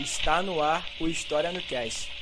Está no ar o História no Cast.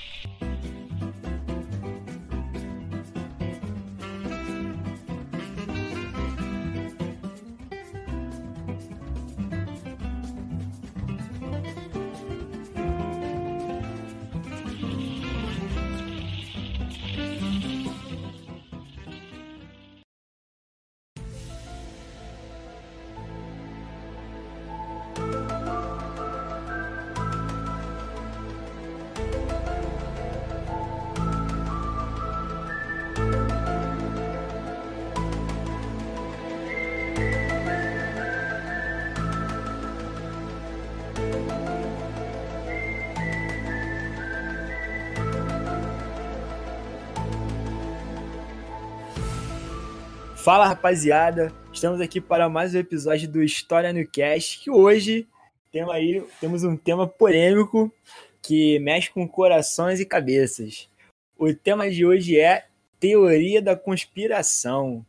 Fala rapaziada, estamos aqui para mais um episódio do História no Cast, que hoje temos, aí, temos um tema polêmico que mexe com corações e cabeças. O tema de hoje é teoria da conspiração.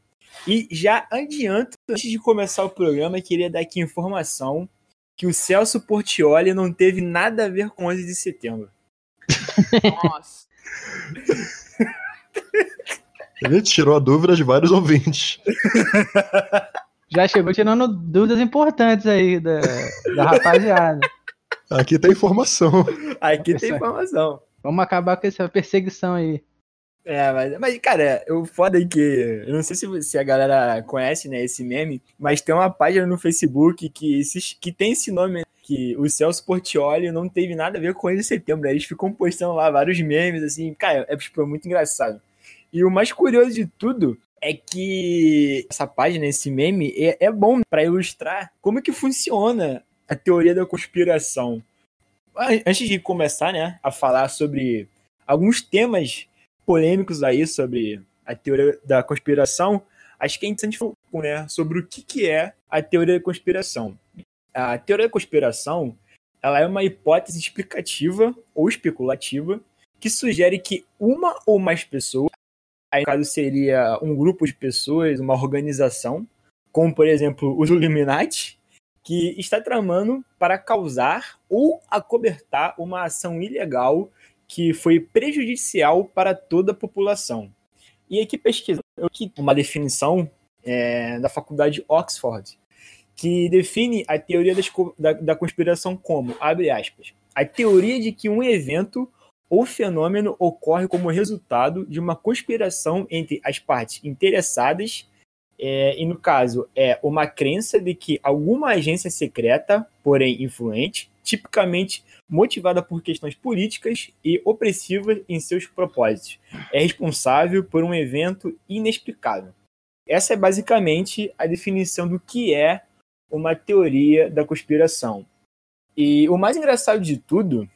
E já adianto, antes de começar o programa, queria dar aqui informação que o Celso Portioli não teve nada a ver com 11 de setembro. Nossa. Ele tirou a dúvida de vários ouvintes. Já chegou tirando dúvidas importantes aí da, da rapaziada. Aqui tem informação. Aqui tem informação. Vamos acabar com essa perseguição aí. É, mas, mas cara, o foda é que. Eu não sei se, se a galera conhece, né, esse meme, mas tem uma página no Facebook que, que tem esse nome, que o Celso Portioli não teve nada a ver com ele em setembro. Né? Eles ficam postando lá vários memes, assim, cara, é, tipo, é muito engraçado. E o mais curioso de tudo é que essa página, esse meme, é, é bom para ilustrar como que funciona a teoria da conspiração. Antes de começar, né, a falar sobre alguns temas polêmicos aí sobre a teoria da conspiração, acho que é interessante falar né, sobre o que, que é a teoria da conspiração. A teoria da conspiração ela é uma hipótese explicativa ou especulativa que sugere que uma ou mais pessoas Aí, no caso, seria um grupo de pessoas, uma organização, como, por exemplo, os Illuminati, que está tramando para causar ou acobertar uma ação ilegal que foi prejudicial para toda a população. E aqui pesquisando uma definição é, da faculdade Oxford, que define a teoria da, da conspiração como, abre aspas, a teoria de que um evento o fenômeno ocorre como resultado de uma conspiração entre as partes interessadas, é, e no caso é uma crença de que alguma agência secreta, porém influente, tipicamente motivada por questões políticas e opressivas em seus propósitos, é responsável por um evento inexplicável. essa é basicamente a definição do que é uma teoria da conspiração. E o mais engraçado de tudo,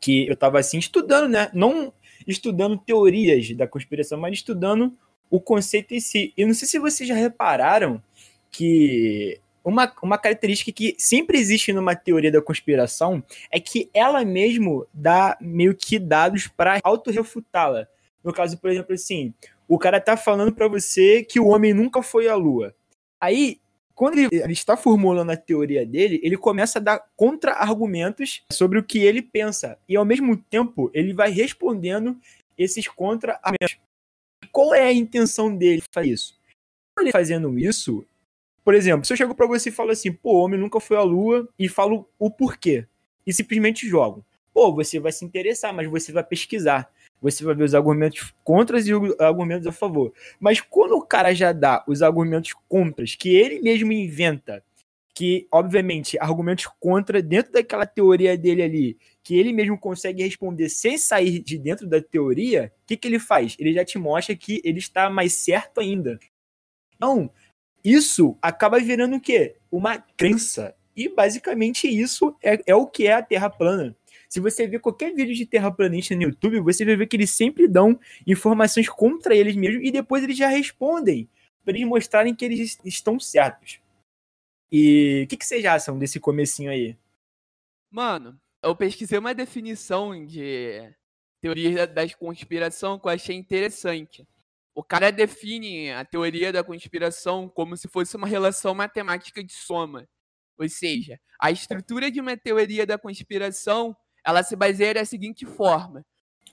que eu estava assim estudando, né? Não estudando teorias da conspiração, mas estudando o conceito em si. E não sei se vocês já repararam que uma, uma característica que sempre existe numa teoria da conspiração é que ela mesmo dá meio que dados para autorrefutá-la. No caso, por exemplo, assim, o cara tá falando para você que o homem nunca foi à lua. Aí, quando ele, ele, está formulando a teoria dele, ele começa a dar contra-argumentos sobre o que ele pensa. E ao mesmo tempo, ele vai respondendo esses contra-argumentos. Qual é a intenção dele fazer isso? Ele fazendo isso, por exemplo, se eu chego para você e falo assim, pô, o homem nunca foi à lua, e falo o porquê, e simplesmente jogo. Pô, você vai se interessar, mas você vai pesquisar você vai ver os argumentos contras e os argumentos a favor. Mas quando o cara já dá os argumentos contras, que ele mesmo inventa, que, obviamente, argumentos contra dentro daquela teoria dele ali, que ele mesmo consegue responder sem sair de dentro da teoria, o que, que ele faz? Ele já te mostra que ele está mais certo ainda. Então, isso acaba virando o quê? Uma crença. E basicamente isso é, é o que é a Terra plana. Se você ver qualquer vídeo de terraplanista no YouTube, você vai ver que eles sempre dão informações contra eles mesmos e depois eles já respondem para eles mostrarem que eles estão certos. E o que, que vocês acham desse comecinho aí? Mano, eu pesquisei uma definição de teoria da conspiração que eu achei interessante. O cara define a teoria da conspiração como se fosse uma relação matemática de soma. Ou seja, a estrutura de uma teoria da conspiração ela se baseia da seguinte forma.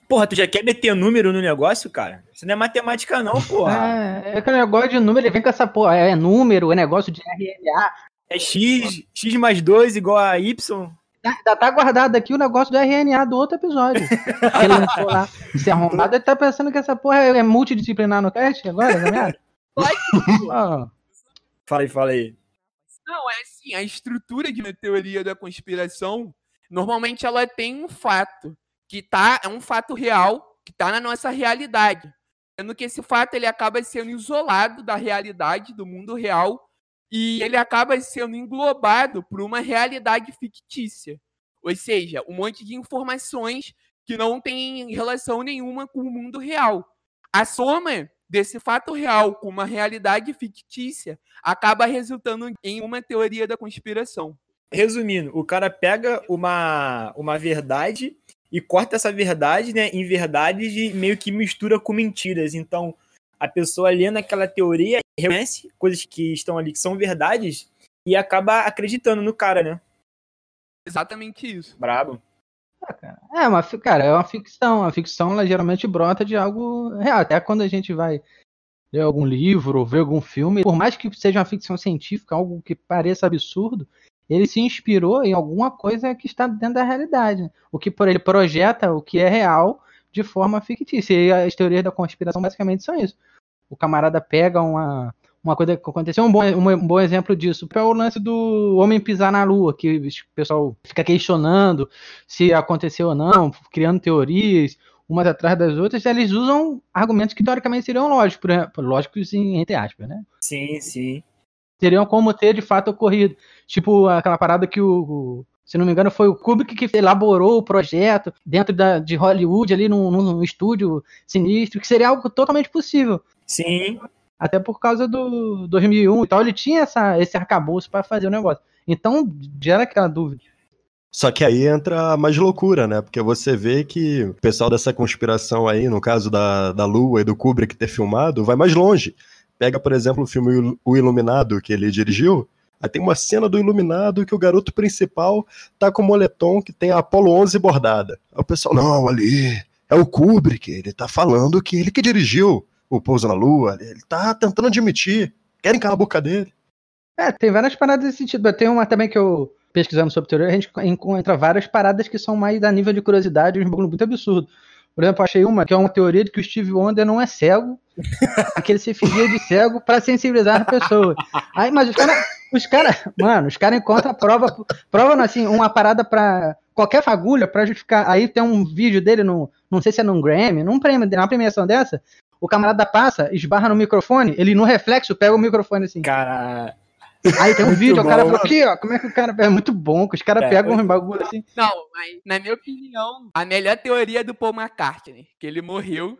Porra, tu já quer meter número no negócio, cara? Isso não é matemática, não, porra. É, é que o negócio de número, ele vem com essa porra. É número, é negócio de RNA. É X, X mais 2 igual a Y. Tá, tá guardado aqui o negócio do RNA do outro episódio. ele lançou lá. Se arrombado, ele tá pensando que essa porra é multidisciplinar no cast agora, tá vendo? oh. Fala aí, fala aí. Não, é assim, a estrutura de uma teoria da conspiração normalmente ela tem um fato que tá é um fato real que está na nossa realidade, sendo que esse fato ele acaba sendo isolado da realidade do mundo real e ele acaba sendo englobado por uma realidade fictícia, ou seja, um monte de informações que não tem relação nenhuma com o mundo real. A soma desse fato real com uma realidade fictícia acaba resultando em uma teoria da conspiração. Resumindo, o cara pega uma, uma verdade e corta essa verdade, né, em verdades e meio que mistura com mentiras. Então, a pessoa lendo aquela teoria reconhece coisas que estão ali que são verdades e acaba acreditando no cara, né? Exatamente isso. Brabo. Ah, é uma, cara, é uma ficção. A ficção ela geralmente brota de algo real. Até quando a gente vai ler algum livro ou ver algum filme, por mais que seja uma ficção científica, algo que pareça absurdo, ele se inspirou em alguma coisa que está dentro da realidade. O que por ele projeta o que é real de forma fictícia. E as teorias da conspiração basicamente são isso. O camarada pega uma, uma coisa que aconteceu, um bom, um bom exemplo disso é o lance do homem pisar na lua, que o pessoal fica questionando se aconteceu ou não, criando teorias, umas atrás das outras, eles usam argumentos que teoricamente seriam lógicos, lógicos entre aspas, né? Sim, sim seriam como ter de fato ocorrido. Tipo aquela parada que o, se não me engano, foi o Kubrick que elaborou o projeto dentro da, de Hollywood, ali num, num, estúdio sinistro, que seria algo totalmente possível. Sim. Até por causa do 2001 e tal, ele tinha essa, esse arcabouço para fazer o negócio. Então, gera aquela dúvida. Só que aí entra mais loucura, né? Porque você vê que o pessoal dessa conspiração aí, no caso da, da Lua e do Kubrick ter filmado, vai mais longe. Pega, por exemplo, o filme O Iluminado, que ele dirigiu. Aí tem uma cena do Iluminado que o garoto principal tá com o moletom que tem a Apollo 11 bordada. Aí o pessoal, não, ali é o Kubrick, ele tá falando que ele que dirigiu o Pouso na Lua, ele tá tentando admitir. Querem calar a boca dele. É, tem várias paradas nesse sentido. Tem uma também que eu, pesquisando sobre teoria, a gente encontra várias paradas que são mais a nível de curiosidade, um bagulho muito absurdo. Por exemplo, achei uma que é uma teoria de que o Steve Wonder não é cego, que ele se fingia de cego para sensibilizar as pessoas. Aí, mas os caras, os cara, mano, os caras encontram prova, prova assim, uma parada para qualquer fagulha para justificar. Aí tem um vídeo dele no, não sei se é num Grammy, num prêmio, numa premiação dessa, o camarada passa, esbarra no microfone, ele no reflexo pega o microfone assim. Cara. Aí tem um Muito vídeo, o cara bom. fala aqui, ó, como é que o cara. É muito bom, que os caras É, pegam muito um bagulho assim. Não, mas na minha opinião, a melhor teoria do Paul McCartney, que ele morreu,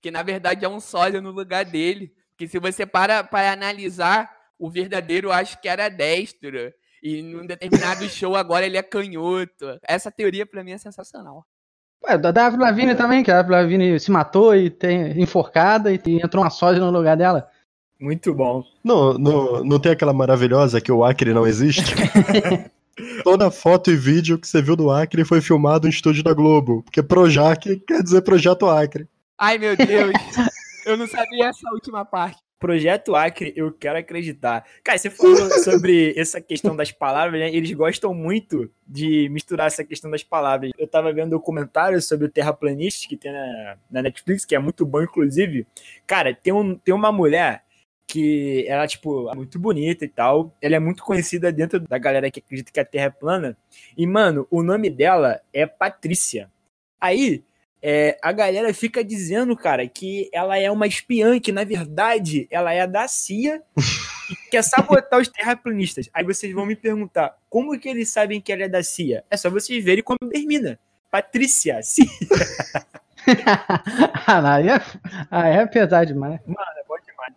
que na verdade é um sósia no lugar dele. Que se você para para analisar, o verdadeiro eu acho que era destro. E num determinado show agora ele é canhoto. Essa teoria pra mim é sensacional. Ué, da Avril Lavigne também, que a Avril Lavigne se matou e tem enforcada e, entrou uma sósia no lugar dela. Muito bom. Não, não, não tem aquela maravilhosa que o Acre não existe? Toda foto e vídeo que você viu do Acre foi filmado em estúdio da Globo. Porque Projac quer dizer Projeto Acre. Ai meu Deus, eu não sabia essa última parte. Projeto Acre, eu quero acreditar. Cara, você falou sobre essa questão das palavras, né? Eles gostam muito de misturar essa questão das palavras. Eu tava vendo um documentário sobre o Terraplanista que tem na, na Netflix, que é muito bom, inclusive. Cara, tem, um, tem uma mulher que ela, tipo, é muito bonita e tal. Ela é muito conhecida dentro da galera que acredita que a Terra é plana. E, mano, o nome dela é Patrícia. Aí, é, a galera fica dizendo, cara, que ela é uma espiã, que na verdade ela é da CIA e quer sabotar os terraplanistas. Aí vocês vão me perguntar, como que eles sabem que ela é da CIA? É só vocês verem como termina. Patrícia, CIA. ah, não, aí é, aí é pesado demais. Mano.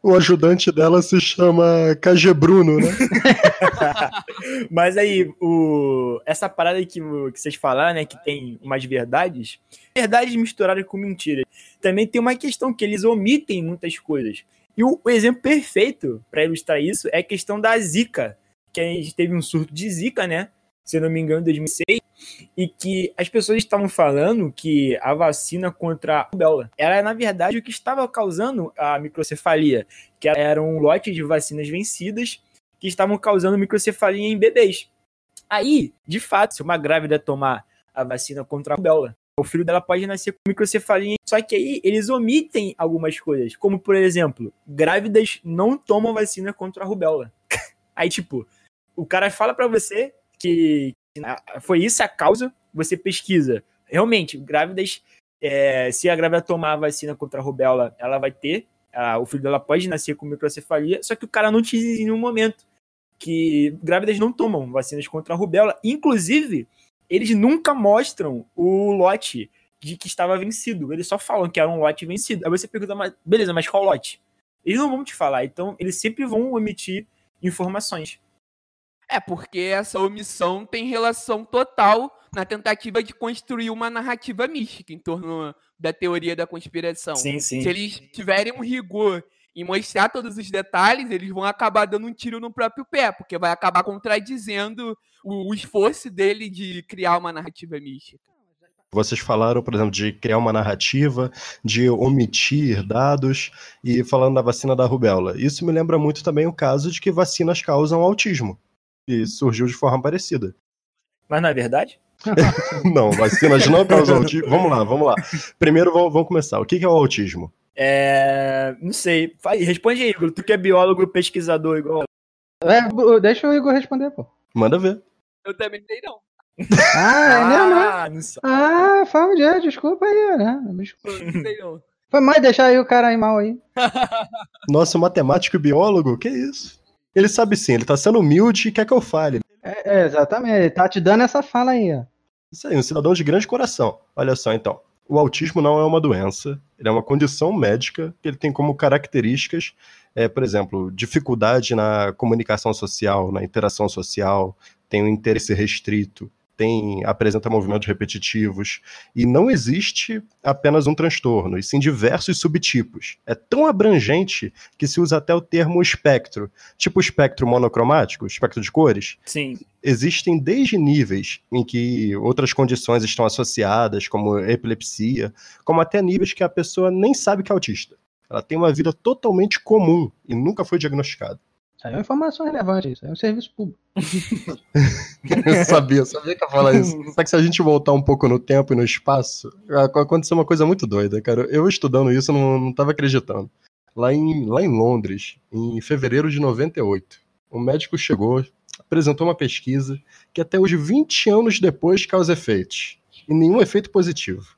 O ajudante dela se chama KG Bruno, né? Mas aí, o... essa parada que, que vocês falaram, né, que tem umas verdades, verdades misturadas com mentiras. Também tem uma questão que eles omitem muitas coisas. E o, o exemplo perfeito para ilustrar isso é a questão da Zika, que a gente teve um surto de Zika, né? Se não me engano, em 2006, e que as pessoas estavam falando que a vacina contra a rubéola era, na verdade, o que estava causando a microcefalia, que era um lote de vacinas vencidas que estavam causando microcefalia em bebês. Aí, de fato, se uma grávida tomar a vacina contra a rubéola, o filho dela pode nascer com microcefalia. Só que aí eles omitem algumas coisas, como por exemplo, grávidas não tomam vacina contra a rubéola. Aí, tipo, o cara fala pra você que foi isso a causa, você pesquisa. Realmente, grávidas, é, se a grávida tomar a vacina contra a rubéola, ela vai ter, a, o filho dela pode nascer com microcefalia, só que o cara não te diz em nenhum momento que grávidas não tomam vacinas contra a rubéola. Inclusive, eles nunca mostram o lote de que estava vencido. Eles só falam que era um lote vencido. Aí você pergunta, mas, beleza, mas qual lote? Eles não vão te falar. Então, eles sempre vão omitir informações. É, porque essa omissão tem relação total na tentativa de construir uma narrativa mística em torno da teoria da conspiração. Sim, sim. Se eles tiverem um rigor em mostrar todos os detalhes, eles vão acabar dando um tiro no próprio pé, porque vai acabar contradizendo o, o esforço dele de criar uma narrativa mística. Vocês falaram, por exemplo, de criar uma narrativa, de omitir dados e falando da vacina da rubéola. Isso me lembra muito também o caso de que vacinas causam autismo. E surgiu de forma parecida. Mas não é verdade? não, vacinas não causam autismo. Vamos lá, vamos lá. Primeiro vamos, vamos começar. O que é o autismo? É. Não sei. Vai, responde aí, Igor. Tu que é biólogo pesquisador igual. É, deixa o Igor responder, pô. Manda ver. Eu também não sei, não. Ah, é mesmo, né? Ah, não sei. Ah, fala de desculpa aí, né? Desculpa. Não sei, não. Foi mais deixar aí o cara aí mal aí. Nossa, matemático e biólogo? Que isso? Ele sabe sim, ele tá sendo humilde e quer que eu fale. É, é, exatamente, ele tá te dando essa fala aí, ó. Isso aí, um cidadão de grande coração. Olha só então. O autismo não é uma doença, ele é uma condição médica que ele tem como características, é, por exemplo, dificuldade na comunicação social, na interação social, tem um interesse restrito, tem apresenta movimentos repetitivos e não existe apenas um transtorno, e sim diversos subtipos. É tão abrangente que se usa até o termo espectro, tipo espectro monocromático, espectro de cores. Sim. Existem desde níveis em que outras condições estão associadas, como epilepsia, como até níveis que a pessoa nem sabe que é autista. Ela tem uma vida totalmente comum e nunca foi diagnosticada. Isso aí é uma informação relevante, isso aí é um serviço público. Eu sabia, eu sabia que ia falar isso. Só que se a gente voltar um pouco no tempo e no espaço, aconteceu uma coisa muito doida, cara. Eu estudando isso não, não tava acreditando. Lá em, lá em Londres, em fevereiro de 98, um médico chegou, apresentou uma pesquisa que até hoje, 20 anos depois, causa efeitos. E nenhum efeito positivo.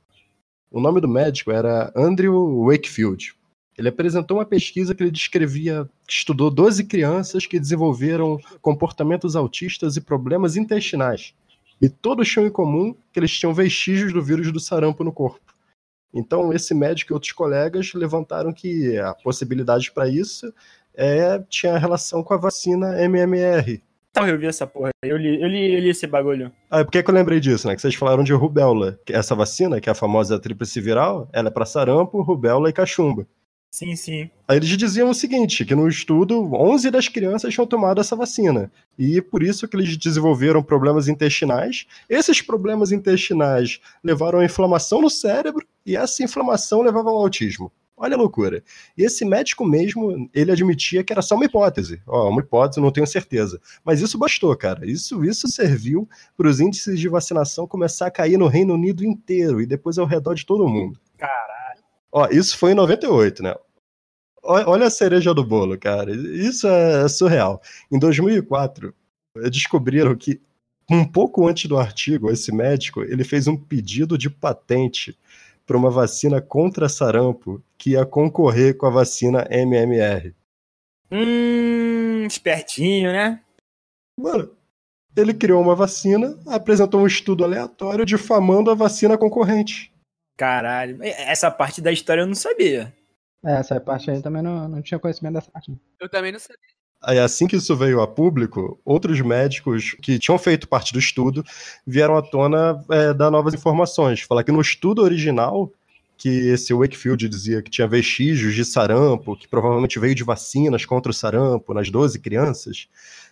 O nome do médico era Andrew Wakefield. Ele apresentou uma pesquisa que ele descrevia que estudou 12 crianças que desenvolveram comportamentos autistas e problemas intestinais. E todos tinham em comum que eles tinham vestígios do vírus do sarampo no corpo. Então, esse médico e outros colegas levantaram que a possibilidade para isso é, tinha relação com a vacina MMR. Então, eu vi essa porra. Eu li, eu li, eu li esse bagulho. Ah, por que, que eu lembrei disso, né? Que vocês falaram de rubéola. Essa vacina, que é a famosa tríplice viral, ela é para sarampo, rubéola e cachumba. Sim, sim. Aí eles diziam o seguinte, que no estudo, 11 das crianças tinham tomado essa vacina. E por isso que eles desenvolveram problemas intestinais. Esses problemas intestinais levaram a inflamação no cérebro e essa inflamação levava ao autismo. Olha a loucura. E esse médico mesmo, ele admitia que era só uma hipótese. Ó, uma hipótese, não tenho certeza. Mas isso bastou, cara. Isso, isso serviu para os índices de vacinação começar a cair no Reino Unido inteiro e depois ao redor de todo mundo. Caralho. Ó, isso foi em 98, né? Olha a cereja do bolo, cara. Isso é surreal. Em 2004, descobriram que um pouco antes do artigo, esse médico, ele fez um pedido de patente para uma vacina contra sarampo que ia concorrer com a vacina MMR. Hum, espertinho, né? Mano, ele criou uma vacina, apresentou um estudo aleatório difamando a vacina concorrente. Caralho, essa parte da história eu não sabia. É, essa parte aí também não, não tinha conhecimento dessa parte. Eu também não sabia. Aí, assim que isso veio a público, outros médicos que tinham feito parte do estudo vieram à tona é, dar novas informações. Falar que no estudo original, que esse Wakefield dizia que tinha vestígios de sarampo, que provavelmente veio de vacinas contra o sarampo nas 12 crianças,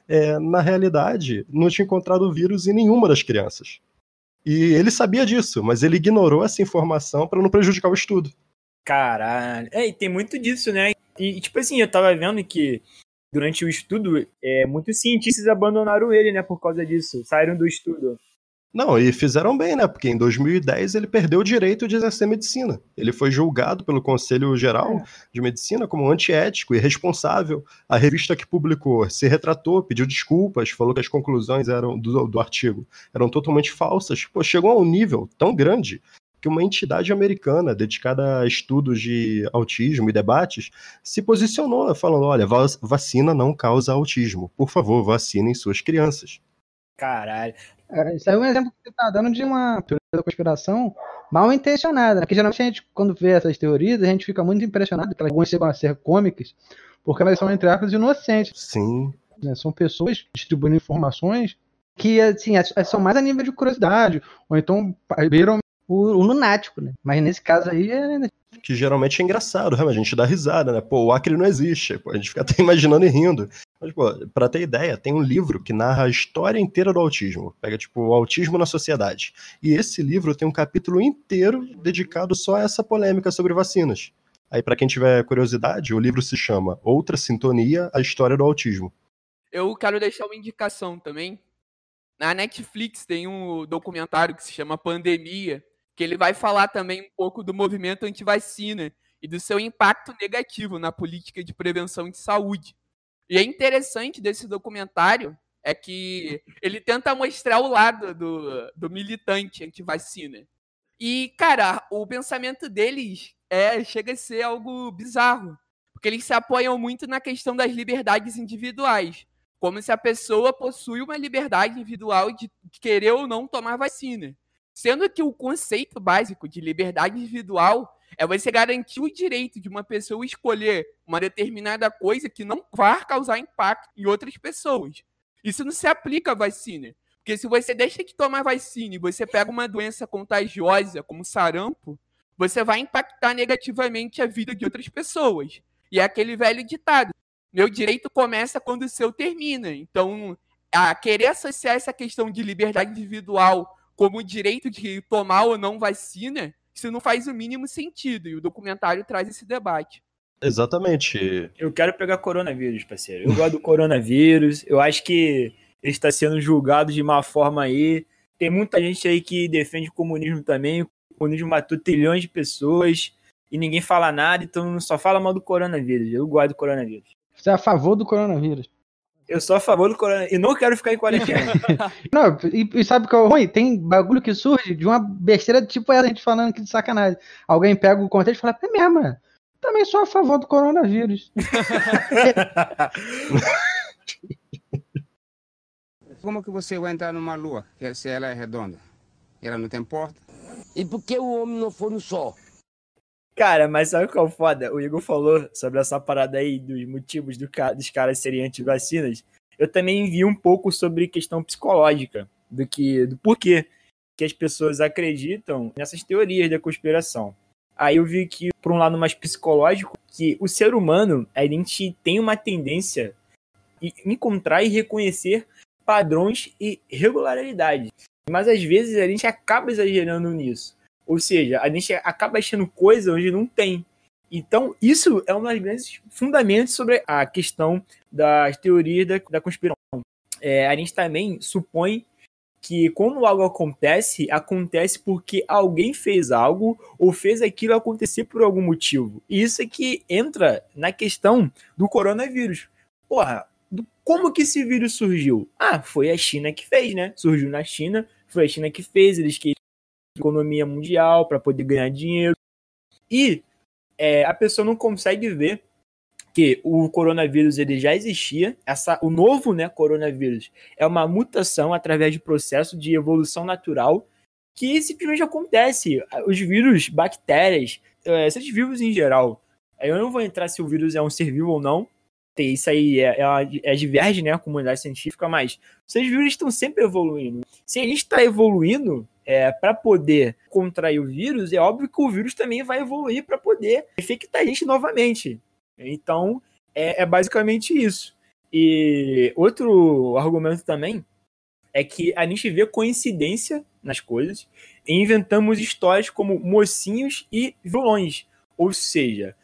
é, na realidade, não tinha encontrado o vírus em nenhuma das crianças. E ele sabia disso, mas ele ignorou essa informação para não prejudicar o estudo. Caralho. É, e tem muito disso, né? E, tipo assim, eu tava vendo que durante o estudo, é, muitos cientistas abandonaram ele, né, por causa disso, saíram do estudo. Não, e fizeram bem, né? Porque em 2010 ele perdeu o direito de exercer medicina. Ele foi julgado pelo Conselho Geral é. de Medicina como antiético e irresponsável. A revista que publicou se retratou, pediu desculpas, falou que as conclusões eram do, do artigo eram totalmente falsas. Pô, chegou a um nível tão grande que uma entidade americana dedicada a estudos de autismo e debates se posicionou falando: olha, vacina não causa autismo. Por favor, vacinem suas crianças. Caralho. É, isso aí é um exemplo que você tá dando de uma teoria da conspiração mal intencionada. Né? Porque geralmente a gente, quando vê essas teorias, a gente fica muito impressionado que elas vão chegam a ser cômicas, porque elas são, entre aspas, inocentes. Sim. Né? São pessoas distribuindo informações que assim, são mais a nível de curiosidade, ou então viram o, o, lunático, né? Mas nesse caso aí é. Né? Que geralmente é engraçado, né? a gente dá risada, né? Pô, o Acre não existe. Pô, a gente fica até imaginando e rindo. Mas, pô, pra ter ideia, tem um livro que narra a história inteira do autismo. Pega, tipo, o autismo na sociedade. E esse livro tem um capítulo inteiro dedicado só a essa polêmica sobre vacinas. Aí, para quem tiver curiosidade, o livro se chama Outra Sintonia, a História do Autismo. Eu quero deixar uma indicação também. Na Netflix tem um documentário que se chama Pandemia, que ele vai falar também um pouco do movimento anti-vacina e do seu impacto negativo na política de prevenção de saúde. E é interessante desse documentário é que ele tenta mostrar o lado do, do militante anti-vacina. E, cara, o pensamento deles é chega a ser algo bizarro, porque eles se apoiam muito na questão das liberdades individuais, como se a pessoa possui uma liberdade individual de querer ou não tomar vacina. Sendo que o conceito básico de liberdade individual é você garantir o direito de uma pessoa escolher uma determinada coisa que não vai causar impacto em outras pessoas. Isso não se aplica à vacina. Porque se você deixa de tomar vacina e você pega uma doença contagiosa, como sarampo, você vai impactar negativamente a vida de outras pessoas. E é aquele velho ditado: meu direito começa quando o seu termina. Então, a querer associar essa questão de liberdade individual como o direito de tomar ou não vacina, isso não faz o mínimo sentido. E o documentário traz esse debate. Exatamente. Eu quero pegar coronavírus, parceiro. Eu gosto do coronavírus. Eu acho que ele está sendo julgado de uma forma aí. Tem muita gente aí que defende o comunismo também. O comunismo matou trilhões de pessoas e ninguém fala nada, então só fala mal do coronavírus. Eu gosto do coronavírus. Você é a favor do coronavírus? Eu sou a favor do coronavírus. E não quero ficar em quarentena. não, e, e, sabe o que é ruim? Tem bagulho que surge de uma besteira tipo essa, a gente falando aqui de sacanagem. Alguém pega o contexto e fala, é mesmo, mano. Também sou a favor do coronavírus. Como que você vai entrar numa lua se ela é redonda? Ela não tem porta? E por que o homem não foi no sol? Cara, mas sabe qual é foda? O Igor falou sobre essa parada aí dos motivos do, dos caras serem anti-vacinas. Eu também vi um pouco sobre questão psicológica, do que do porquê que as pessoas acreditam nessas teorias da conspiração. Aí eu vi que, por um lado mais psicológico, que o ser humano, a gente tem uma tendência em encontrar e reconhecer padrões e regularidades. Mas às vezes a gente acaba exagerando nisso. Ou seja, a gente acaba achando coisa onde não tem. Então, isso é um dos grandes fundamentos sobre a questão das teorias da, da conspiração. É, a gente também supõe que quando algo acontece, acontece porque alguém fez algo ou fez aquilo acontecer por algum motivo. E isso é que entra na questão do coronavírus. Porra, como que esse vírus surgiu? Ah, foi a China que fez, né? Surgiu na China, foi a China que fez, eles queriam economia mundial para poder ganhar dinheiro. E é, a pessoa não consegue ver que o coronavírus ele já existia, essa, o novo né, coronavírus é uma mutação através de processo de evolução natural que simplesmente acontece. Os vírus, bactérias, é, seres vivos em geral. Eu não vou entrar se o vírus é um ser vivo ou não, isso aí é, é, é diverge, né, a comunidade científica, mas seres vivos estão sempre evoluindo. Se gente está evoluindo é, para poder contrair o vírus, é óbvio que o vírus também vai evoluir para poder infectar a gente novamente. Então, é, é basicamente isso. E outro argumento também é que a gente vê coincidência nas coisas e inventamos histórias como mocinhos e vilões. Ou seja,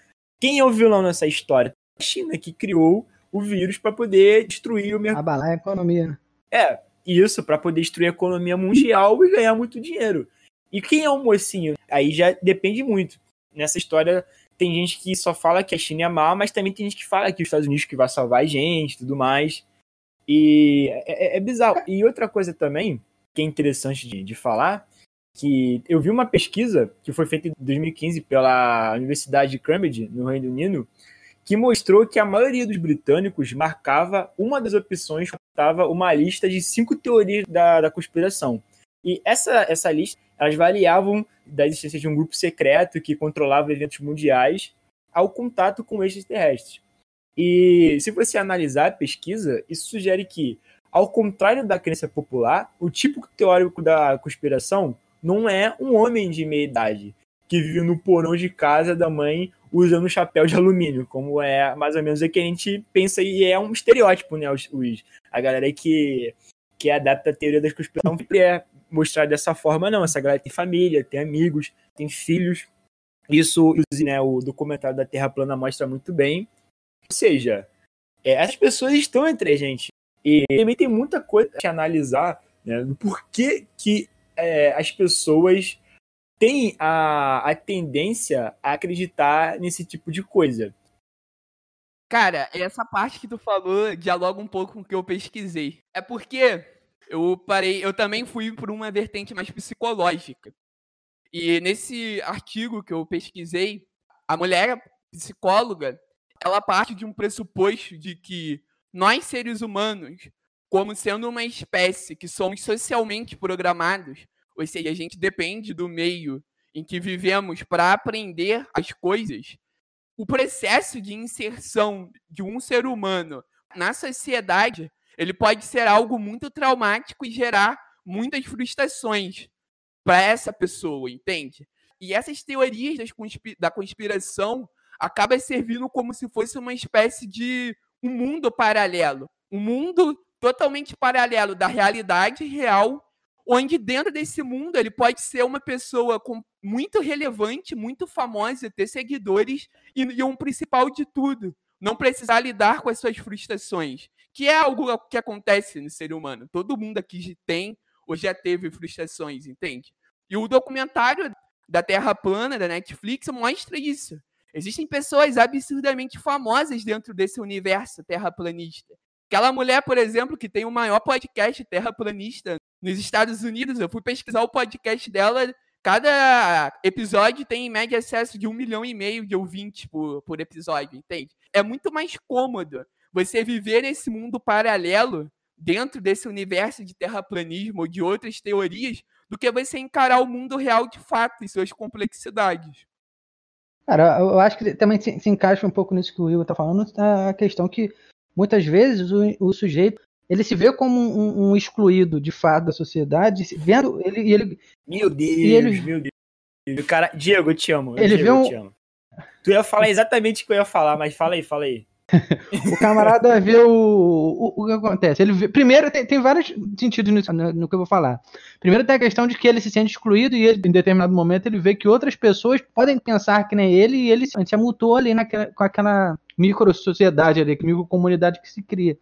quem é o vilão nessa história? A China, que criou o vírus para poder destruir o mercado. Abalar a economia. Né? É, isso, para poder destruir a economia mundial e ganhar muito dinheiro. E quem é o mocinho? Aí já depende muito. Nessa história tem gente que só fala que a China é má, mas também tem gente que fala que os Estados Unidos que vai salvar a gente tudo mais. E é, é, é bizarro. E outra coisa também, que é interessante de, de falar, que eu vi uma pesquisa que foi feita em 2015 pela Universidade de Cambridge, no Reino Unido, que mostrou que a maioria dos britânicos marcava uma das opções, estava uma lista de cinco teorias da, da conspiração. E essa, essa lista, elas variavam da existência de um grupo secreto que controlava eventos mundiais ao contato com extraterrestres. E se você analisar a pesquisa, isso sugere que, ao contrário da crença popular, o tipo teórico da conspiração não é um homem de meia idade que vive no porão de casa da mãe usando chapéu de alumínio, como é mais ou menos o que a gente pensa e é um estereótipo, né? Os, a galera que, que adapta a teoria da conspiração é mostrar dessa forma, não. Essa galera tem família, tem amigos, tem filhos. Isso, né, o documentário da Terra Plana mostra muito bem. Ou seja, é, as pessoas estão entre a gente. E também tem muita coisa a analisar né, do porquê que é, as pessoas têm a, a tendência a acreditar nesse tipo de coisa. Cara, essa parte que tu falou dialoga um pouco com o que eu pesquisei. É porque eu parei, eu também fui por uma vertente mais psicológica. E nesse artigo que eu pesquisei, a mulher psicóloga, ela parte de um pressuposto de que nós seres humanos, como sendo uma espécie que somos socialmente programados, ou seja, a gente depende do meio em que vivemos para aprender as coisas, o processo de inserção de um ser humano na sociedade ele pode ser algo muito traumático e gerar muitas frustrações para essa pessoa, entende? E essas teorias da conspiração acabam servindo como se fosse uma espécie de um mundo paralelo, um mundo totalmente paralelo da realidade real, onde dentro desse mundo ele pode ser uma pessoa com, muito relevante, muito famosa, ter seguidores e, e um principal de tudo, não precisar lidar com as suas frustrações que é algo que acontece no ser humano. Todo mundo aqui tem ou já teve frustrações, entende? E o documentário da Terra Plana, da Netflix, mostra isso. Existem pessoas absurdamente famosas dentro desse universo terraplanista. Aquela mulher, por exemplo, que tem o maior podcast terraplanista nos Estados Unidos, eu fui pesquisar o podcast dela, Cada episódio tem em média acesso de um milhão e meio de ouvintes por, por episódio, entende? É muito mais cômodo você viver nesse mundo paralelo, dentro desse universo de terraplanismo ou de outras teorias, do que você encarar o mundo real de fato e suas complexidades. Cara, eu acho que também se, se encaixa um pouco nisso que o Igor tá falando, a questão que muitas vezes o, o sujeito ele se vê como um, um, excluído de fato da sociedade, vendo ele, ele meu Deus, ele, meu Deus, cara, Diego, eu te amo. Ele Diego, vê um, eu te amo. Tu ia falar exatamente o que eu ia falar, mas fala aí, fala aí. o camarada vê o, o, o, que acontece. Ele vê, primeiro, tem, tem vários sentidos no, no, no, que eu vou falar. Primeiro tem a questão de que ele se sente excluído e ele, em determinado momento ele vê que outras pessoas podem pensar que nem ele e ele se amutou ali naquela, com aquela micro-sociedade ali, micro-comunidade que se cria.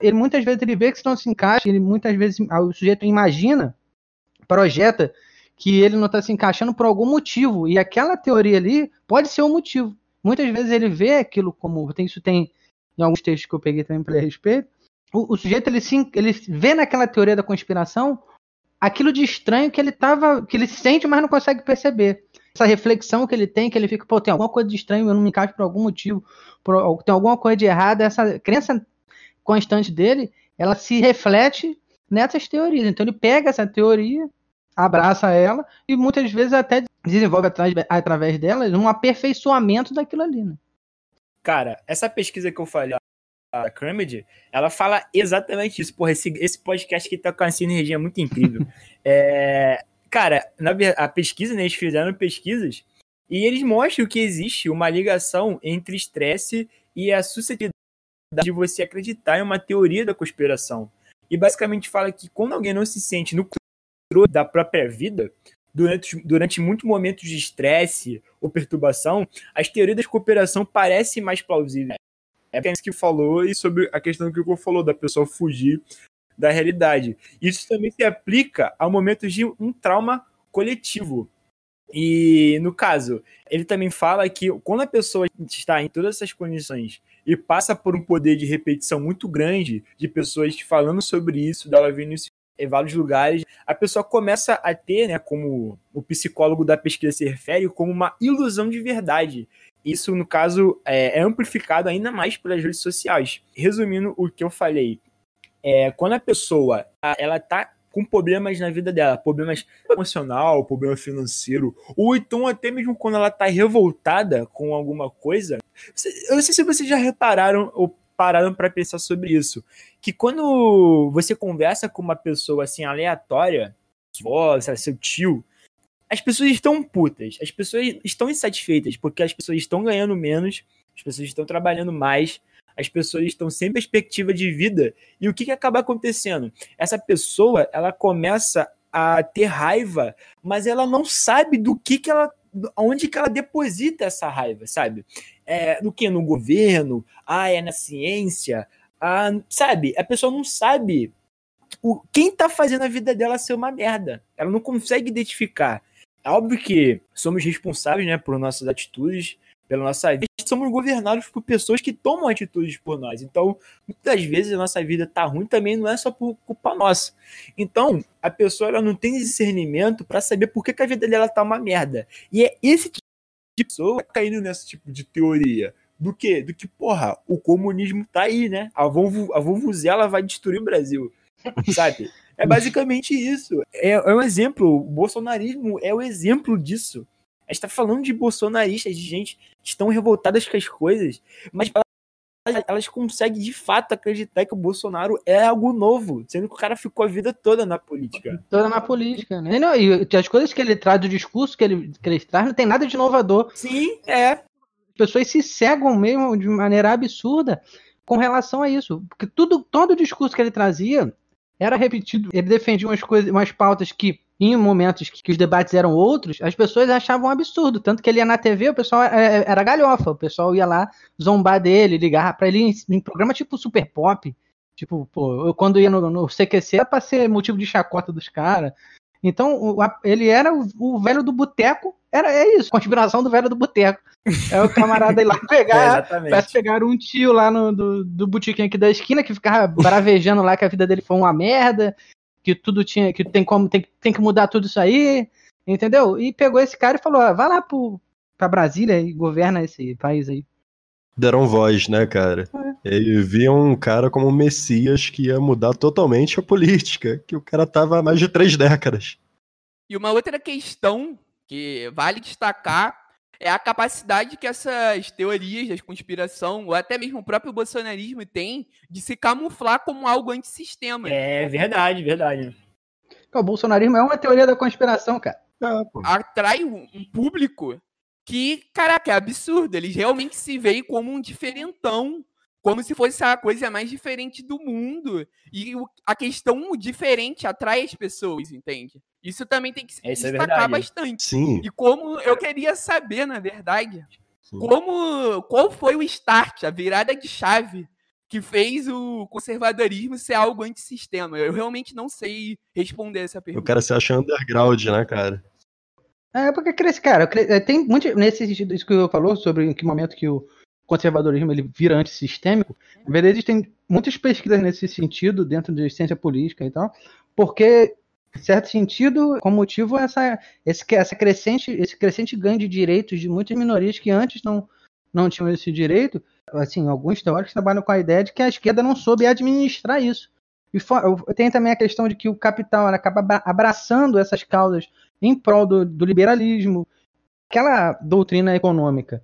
Ele muitas vezes ele vê que isso não se encaixa, ele muitas vezes o sujeito imagina, projeta que ele não está se encaixando por algum motivo e aquela teoria ali pode ser o um motivo. Muitas vezes ele vê aquilo como. Tem, isso tem em alguns textos que eu peguei também para respeito. O, o, sujeito ele, sim, ele vê naquela teoria da conspiração aquilo de estranho que ele tava. que ele sente, mas não consegue perceber. Essa reflexão que ele tem, que ele fica, pô, tem alguma coisa de estranho, eu não me encaixo por algum motivo, por, tem alguma coisa de errado. Essa crença constante dele, ela se reflete nessas teorias. Então ele pega essa teoria, abraça ela e muitas vezes até desenvolve através dela um aperfeiçoamento daquilo ali, né? Cara, essa pesquisa que eu falei, a Crammed, ela fala exatamente isso. Porra, esse, esse podcast aqui tá com uma sinergia muito incrível. é, cara, na, a pesquisa, né, eles fizeram pesquisas e eles mostram que existe uma ligação entre estresse e a suscetibilidade de você acreditar em uma teoria da conspiração. E basicamente fala que quando alguém não se sente no controle da própria vida, durante, durante muitos momentos de estresse ou perturbação, as teorias da cooperação parecem mais plausíveis. É isso que falou e sobre a questão que o Hugo falou, da pessoa fugir da realidade. Isso também se aplica a momentos de um trauma coletivo. E, no caso, ele também fala que quando a pessoa está em todas essas condições e passa por um poder de repetição muito grande de pessoas falando sobre isso, dela vindo isso em vários lugares, a pessoa começa a ter, né, como o psicólogo da pesquisa se refere, como uma ilusão de verdade. Isso, no caso, é, é amplificado ainda mais pelas redes sociais. Resumindo o que eu falei, é, quando a pessoa ela tá com problemas na vida dela, problemas emocional, problema financeiro, ou então até mesmo quando ela tá revoltada com alguma coisa. Eu não sei se vocês já repararam ou pararam para pensar sobre isso. Que quando você conversa com uma pessoa assim aleatória, sua, seu tio, as pessoas estão putas, as pessoas estão insatisfeitas porque as pessoas estão ganhando menos, as pessoas estão trabalhando mais, as pessoas estão sem perspectiva de vida. E o que, que acaba acontecendo? Essa pessoa, ela começa a ter raiva, mas ela não sabe do que, que ela onde que ela deposita essa raiva, sabe? É, no que? No governo? Ah, é na ciência? Ah, sabe? A pessoa não sabe o, quem tá fazendo a vida dela ser uma merda. Ela não consegue identificar. É óbvio que somos responsáveis, né, por nossas atitudes, pela nossa vida, somos governados por pessoas que tomam atitudes por nós. Então, muitas vezes a nossa vida tá ruim também não é só por culpa nossa. Então, a pessoa ela não tem discernimento para saber por que, que, a vida dela tá uma merda. E é esse tipo de pessoa caindo nesse tipo de teoria. Do que? Do que, porra, o comunismo tá aí, né? A, Volvo, a Vovuzela vai destruir o Brasil. Sabe? É basicamente isso. É, é um exemplo. O bolsonarismo é o exemplo disso. A gente tá falando de bolsonaristas, de gente que estão revoltadas com as coisas, mas elas, elas conseguem de fato acreditar que o Bolsonaro é algo novo, sendo que o cara ficou a vida toda na política. Toda na política, né? Não, e as coisas que ele traz, o discurso que ele, que ele traz, não tem nada de inovador. Sim, é. As pessoas se cegam mesmo de maneira absurda com relação a isso. Porque tudo, todo o discurso que ele trazia era repetido. Ele defendia umas coisas, umas pautas que em momentos que os debates eram outros, as pessoas achavam um absurdo. Tanto que ele ia na TV, o pessoal é, é, era galhofa. O pessoal ia lá zombar dele, ligar para ele em, em, programa tipo Super Pop. Tipo, pô, eu quando ia no, no CQC era pra ser motivo de chacota dos caras. Então, o, a, ele era o, o, velho do boteco, era é isso, conspiração do velho do boteco. É o camarada ir lá pegar, é, parece pegar um tio lá no, do, do botiquinho aqui da esquina que ficava bravejando lá que a vida dele foi uma merda, que tudo tinha, que tem como, tem, tem que mudar tudo isso aí, Entendeu? E pegou esse cara e falou: ah, vai lá pro, pra Brasília e governa esse país aí. Deram voz, né, cara? É. E viam um cara como um messias que ia mudar totalmente a política, que o cara tava há mais de três décadas. E uma outra questão que vale destacar é a capacidade que essas teorias da conspiração, ou até mesmo o próprio bolsonarismo tem, de se camuflar como algo antissistema. É verdade, verdade. O bolsonarismo é uma teoria da conspiração, cara. Ah. Atrai um um público que, caraca, é absurdo. Eles realmente se veem como um diferentão. Como se fosse a coisa mais diferente do mundo. E o- a questão diferente atrai as pessoas, entende? Isso também tem que se Isso é destacar verdade. bastante. Sim. E como eu queria saber, na verdade, Sim. como qual foi o start, a virada de chave que fez o conservadorismo ser algo antissistema. Eu realmente não sei responder essa O pergunta. cara se acha underground, né, cara? É porque cresce, cara. cre- é, Tem muito nesse sentido, isso que eu falou sobre em que momento que o conservadorismo ele vira antissistêmico. Na verdade, existem muitas pesquisas nesse sentido dentro de ciência política e tal, porque em certo sentido, com motivo essa esse essa crescente esse crescente ganho de direitos de muitas minorias que antes não não tinham esse direito. Assim, alguns teóricos trabalham com a ideia de que a esquerda não soube administrar isso. E tem também a questão de que o capital acaba abra- abraçando essas causas em prol do, do liberalismo, aquela doutrina econômica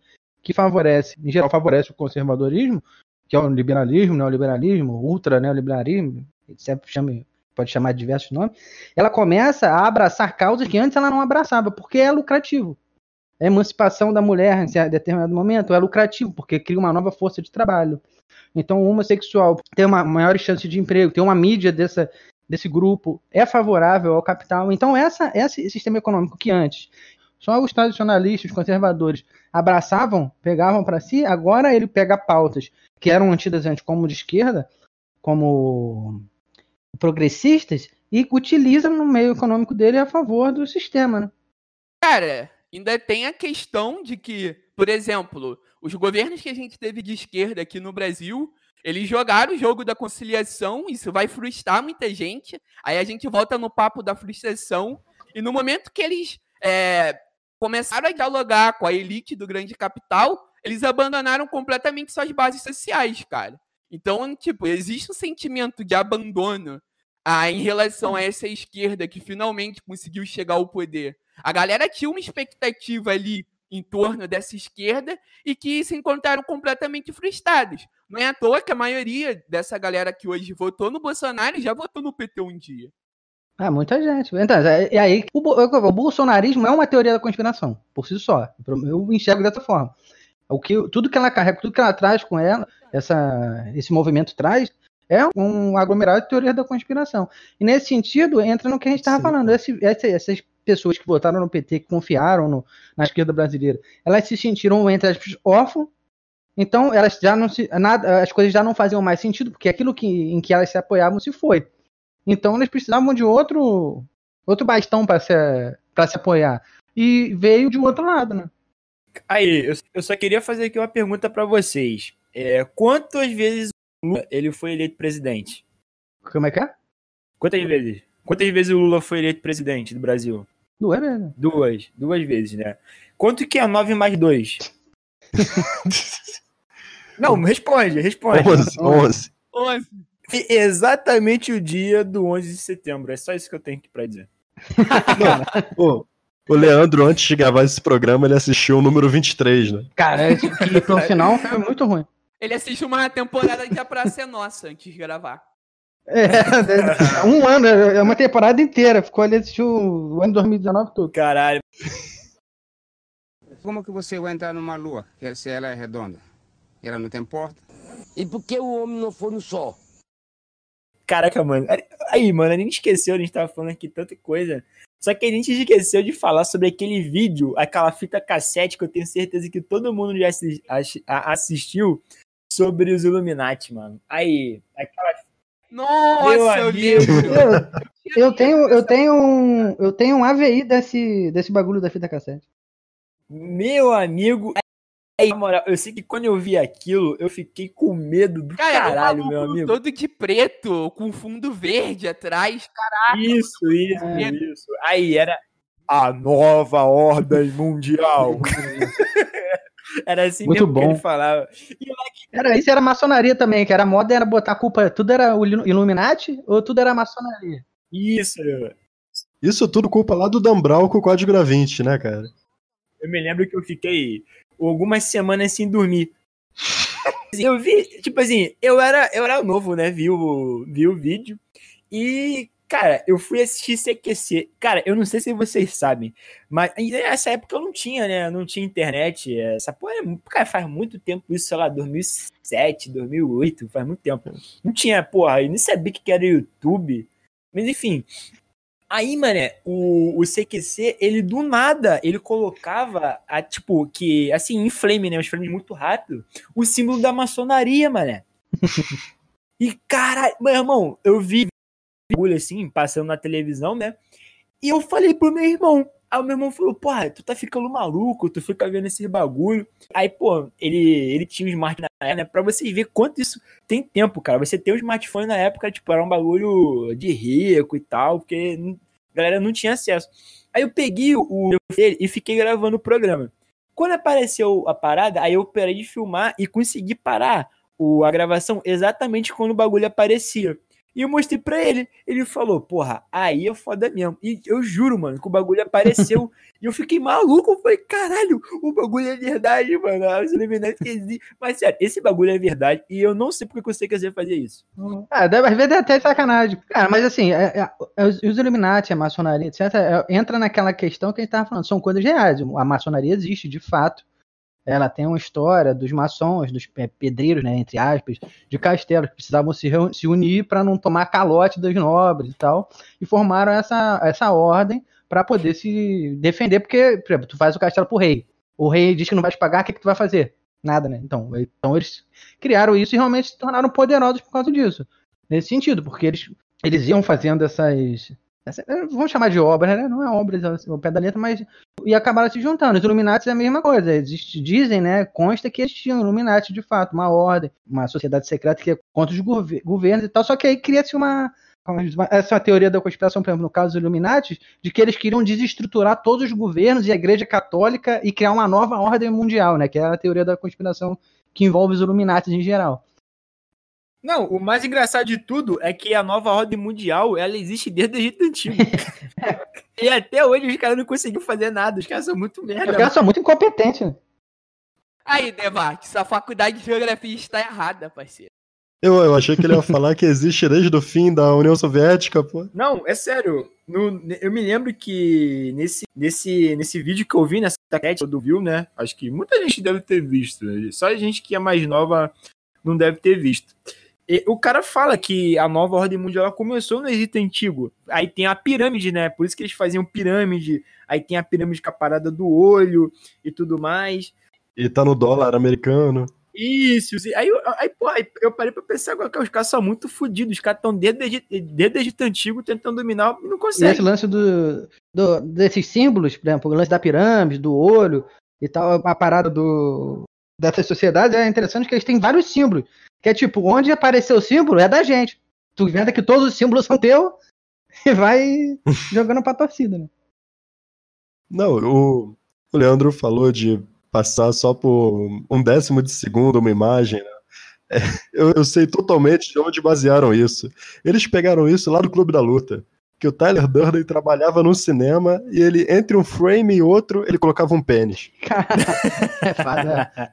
que favorece, em geral favorece o conservadorismo, que é o liberalismo, neoliberalismo, ultra neoliberalismo, etc, chame- pode chamar de diversos nomes, ela começa a abraçar causas que antes ela não abraçava, porque é lucrativo. A emancipação da mulher em determinado momento é lucrativo, porque cria uma nova força de trabalho. Então, o homossexual tem uma maior chance de emprego, tem uma mídia dessa, desse grupo, é favorável ao capital. Então, essa, esse sistema econômico que antes só os tradicionalistas, os conservadores, abraçavam, pegavam para si, agora ele pega pautas que eram antidas antes como de esquerda, como progressistas, e utiliza no meio econômico dele a favor do sistema. Né? Cara, ainda tem a questão de que, por exemplo, os governos que a gente teve de esquerda aqui no Brasil, eles jogaram o jogo da conciliação, isso vai frustrar muita gente. Aí a gente volta no papo da frustração. E no momento que eles é, começaram a dialogar com a elite do grande capital, eles abandonaram completamente suas bases sociais, cara. Então, tipo, existe um sentimento de abandono ah, em relação a essa esquerda que finalmente conseguiu chegar ao poder. A galera tinha uma expectativa ali em torno dessa esquerda e que se encontraram completamente frustrados. Não é à toa que a maioria dessa galera que hoje votou no Bolsonaro já votou no PT um dia. Ah, muita gente. Então, é, é aí o, o bolsonarismo é uma teoria da conspiração, por si só. Eu enxergo dessa forma. O que, tudo que ela carrega, tudo que ela traz com ela, essa, esse movimento traz, é um aglomerado de teorias da conspiração. E nesse sentido, entra no que a gente estava falando. Esse, esse- essas pessoas que votaram no PT, que confiaram no- na esquerda brasileira, elas se sentiram, entre aspas, órfãos. Então, elas já não se, nada, as coisas já não faziam mais sentido, porque aquilo que, em que elas se apoiavam se foi. Então eles precisavam de outro outro bastão para se, para se apoiar. E veio de um outro lado, né? Aí, eu, só queria fazer aqui uma pergunta para vocês. É, quantas vezes o Lula ele foi eleito presidente? Como é que é? Quantas vezes? Quantas vezes o Lula foi eleito presidente do Brasil? Duas vezes. Né? Duas, duas vezes, né? Quanto que é nove mais dois. Não, responde, responde. 11, 11. 11. Exatamente o dia do 11 de setembro. É só isso que eu tenho aqui pra dizer. Pô, o Leandro, antes de gravar esse programa, ele assistiu o número 23, né? Cara, esse que pro final foi muito ruim. Ele assiste uma temporada de A Praça é Nossa antes de gravar. É, é, um ano, é uma temporada inteira. Ficou ali, assistiu o ano de 2019 todo. Caralho. Como que você vai entrar numa lua que- se ela é redonda? Ela não tem porta? E por que o homem não foi no sol? Caraca, mano. Aí, mano, a gente esqueceu, a gente tava falando aqui tanta coisa. Só que a gente esqueceu de falar sobre aquele vídeo, aquela fita cassete que eu tenho certeza que todo mundo já assistiu sobre os Illuminati, mano. Aí, aquela. Nossa, Meu eu lembro. Eu, eu tenho, eu tenho um, eu tenho um AVI desse, desse bagulho da fita cassete. Meu amigo. Aí, na moral, eu sei que quando eu vi aquilo, eu fiquei com medo do Cara, caralho, meu amigo. todo de preto, com fundo verde atrás. Isso, isso, É. isso. Aí era. a nova ordem mundial. era assim Muito mesmo que bom. ele falava. E lá Era, isso era maçonaria também, que era a moda era botar a culpa. Tudo era o Illuminati ou tudo era maçonaria? Isso, Isso tudo culpa lá do Dan Brown com o código da Vinci, né, cara? eu me lembro que eu fiquei algumas semanas sem dormir. Eu vi, tipo assim, eu era, eu era novo, né? Vi o, vi o vídeo e, cara, eu fui assistir CQC. Cara, eu não sei se vocês sabem, mas nessa época eu não tinha, né? Não tinha internet. Essa porra, é, cara, faz muito tempo isso, sei lá, 2007, 2008, faz muito tempo. Não tinha, porra, eu nem sabia que era YouTube. Mas enfim, Aí, mané, o, o CQC, ele do nada, ele colocava, a, tipo, que, assim, em flame, né, os frames muito rápido, o símbolo da maçonaria, mané. e, caralho, meu irmão, eu vi bagulho assim, passando na televisão, né, e eu falei pro meu irmão, aí o meu irmão falou, porra, tu tá ficando maluco, tu fica vendo esses bagulho. Aí, pô, ele, ele tinha um smartphone na época, né, pra vocês verem quanto isso tem tempo, cara. Você ter um smartphone na época, tipo, era um bagulho de rico e tal, porque a galera não tinha acesso. Aí eu peguei o dele e fiquei gravando o programa. Quando apareceu a parada, aí eu parei de filmar e consegui parar o, a gravação exatamente quando o bagulho aparecia. E eu mostrei pra ele. Ele falou, porra, aí é foda mesmo. E eu juro, mano, que o bagulho apareceu. e eu fiquei maluco. Eu falei, caralho, o bagulho é verdade, mano. Os Illuminati existem. Mas sério, esse bagulho é verdade. E eu não sei porque que você quer fazer isso. Ah, deve, às vezes é até sacanagem. Cara, mas assim, é- é- é os os Illuminati, a maçonaria, etc., é- entra naquela questão que a gente tava falando, são coisas reais. A maçonaria existe, de fato. Ela tem uma história dos maçons, dos pe- pedreiros, né, entre aspas, de castelos, que precisavam se, se unir para não tomar calote dos nobres e tal, e formaram essa, essa ordem para poder se defender, porque, por exemplo, tu faz o castelo pro rei. O rei diz que não vai te pagar, o que, que tu vai fazer? Nada, né? Então, então eles criaram isso e realmente se tornaram poderosos por causa disso. Nesse sentido, porque eles, eles iam fazendo essas. Eh, vamos chamar de obras, né? Não é obras ao pé da letra, mas. E acabaram se juntando. Os Illuminati é a mesma coisa. Existe, dizem, né? Consta que existiam Illuminati de fato, uma ordem, uma sociedade secreta que é contra os gover- governos e tal. Só que aí cria-se uma. Essa é uma teoria da conspiração, por exemplo, no caso dos Illuminati, de que eles queriam desestruturar todos os governos e a Igreja Católica e criar uma nova ordem mundial, né? Que é a teoria da conspiração que envolve os Illuminati em geral. Não, o mais engraçado de tudo é que a nova ordem mundial, ela existe desde o Egito Antigo. e até hoje os caras não conseguiram fazer nada. Os caras são muito Os merda. caras são muito incompetentes, né? Aí, Demarque, sua faculdade de geografia está errada, parceiro. Eu, eu achei que ele ia falar que existe desde o fim da União Soviética, pô. Não, é sério. No- eu me lembro que nesse, nesse, nesse vídeo que eu vi nessa internet, todo viu, né? Acho que muita gente deve ter visto. Só a gente que é mais nova não deve ter visto. O cara fala que a nova ordem mundial começou no Egito Antigo. Aí tem a pirâmide, né? Por isso que eles faziam pirâmide. Aí tem a pirâmide com a parada do olho e tudo mais. E tá no dólar americano. Isso, aí, eu- aí, pô, aí eu parei pra pensar agora que os caras são muito fodidos. Os caras estão desde, o Egito- desde o Egito Antigo tentando dominar e não E esse conseguem. lance do, do- desses símbolos, por exemplo, o lance da pirâmide, do olho e tal, a parada do, dessas sociedades é interessante que eles têm vários símbolos. Que é tipo, onde apareceu o símbolo é da gente. Tu inventa que todos os símbolos são teu e vai jogando pra torcida, né? Não, o, o Leandro falou de passar só por um décimo de segundo uma imagem, né? É, eu, eu sei totalmente de onde basearam isso. Eles pegaram isso lá do Clube da Luta. Que o Tyler Durden trabalhava no cinema e ele, entre um frame e outro, ele colocava um pênis. é foda.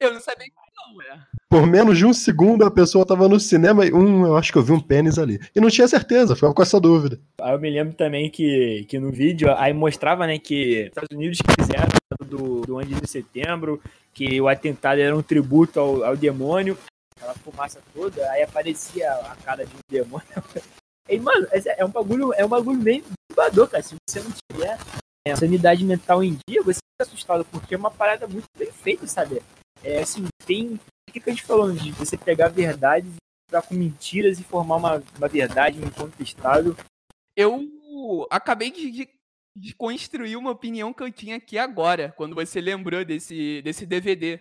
Eu não sabia que não, é. Por menos de um segundo a pessoa tava no cinema e, hum, eu acho que eu vi um pênis ali. E não tinha certeza, ficava com essa dúvida. Aí eu me lembro também que, que no vídeo, aí mostrava, né, que os Estados Unidos fizeram do, do 11 de setembro, que o atentado era um tributo ao, ao demônio, aquela fumaça toda, aí aparecia a cara de um demônio. E, mano, é, é um bagulho, é um bagulho bem perturbador, cara. Se você não tiver é, sanidade mental em dia, você fica assustado, porque é uma parada muito bem feita, sabe? É assim, tem. O que que a gente falou de você pegar verdades e com mentiras e formar uma, uma verdade incontestável Eu acabei de, de, de construir uma opinião que eu tinha aqui agora, quando você lembrou desse, desse DVD.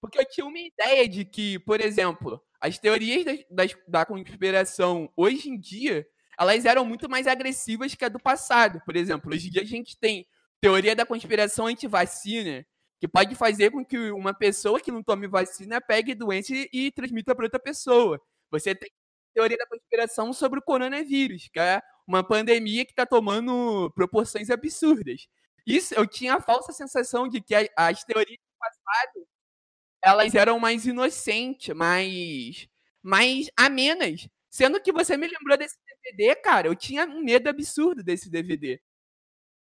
Porque eu tinha uma ideia de que, por exemplo, as teorias das, das- da conspiração hoje em dia, elas eram muito mais agressivas que a do passado. Por exemplo, hoje em dia a gente tem teoria da conspiração anti-vacina, que pode fazer com que uma pessoa que não tome vacina pegue doença e transmita para outra pessoa. Você tem teoria da conspiração sobre o coronavírus, que é uma pandemia que está tomando proporções absurdas. Isso, eu tinha a falsa sensação de que as teorias do passado elas eram mais inocentes, mais, mais amenas. Sendo que você me lembrou desse DVD, cara, eu tinha um medo absurdo desse DVD.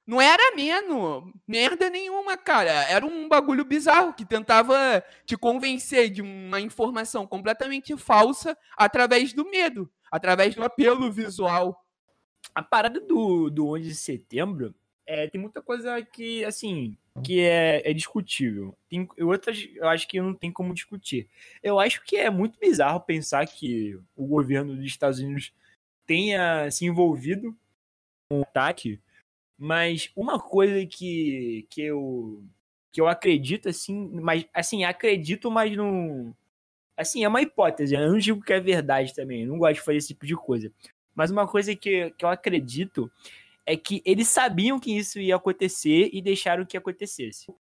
Não era menos merda nenhuma, cara. Era um bagulho bizarro que tentava te convencer de uma informação completamente falsa através do medo, através do apelo visual. A parada do, do 11 de setembro é, tem muita coisa que, assim, que é, é discutível. Tem outras, eu acho que não tem como discutir. Eu acho que é muito bizarro pensar que o governo dos Estados Unidos tenha se envolvido com o ataque, mas uma coisa que, que eu que eu acredito assim, mas assim, acredito, mas não assim, é uma hipótese, eu não digo que é verdade também, eu não gosto de fazer esse tipo de coisa. Mas uma coisa que, que eu acredito é que eles sabiam que isso ia acontecer e deixaram que acontecesse.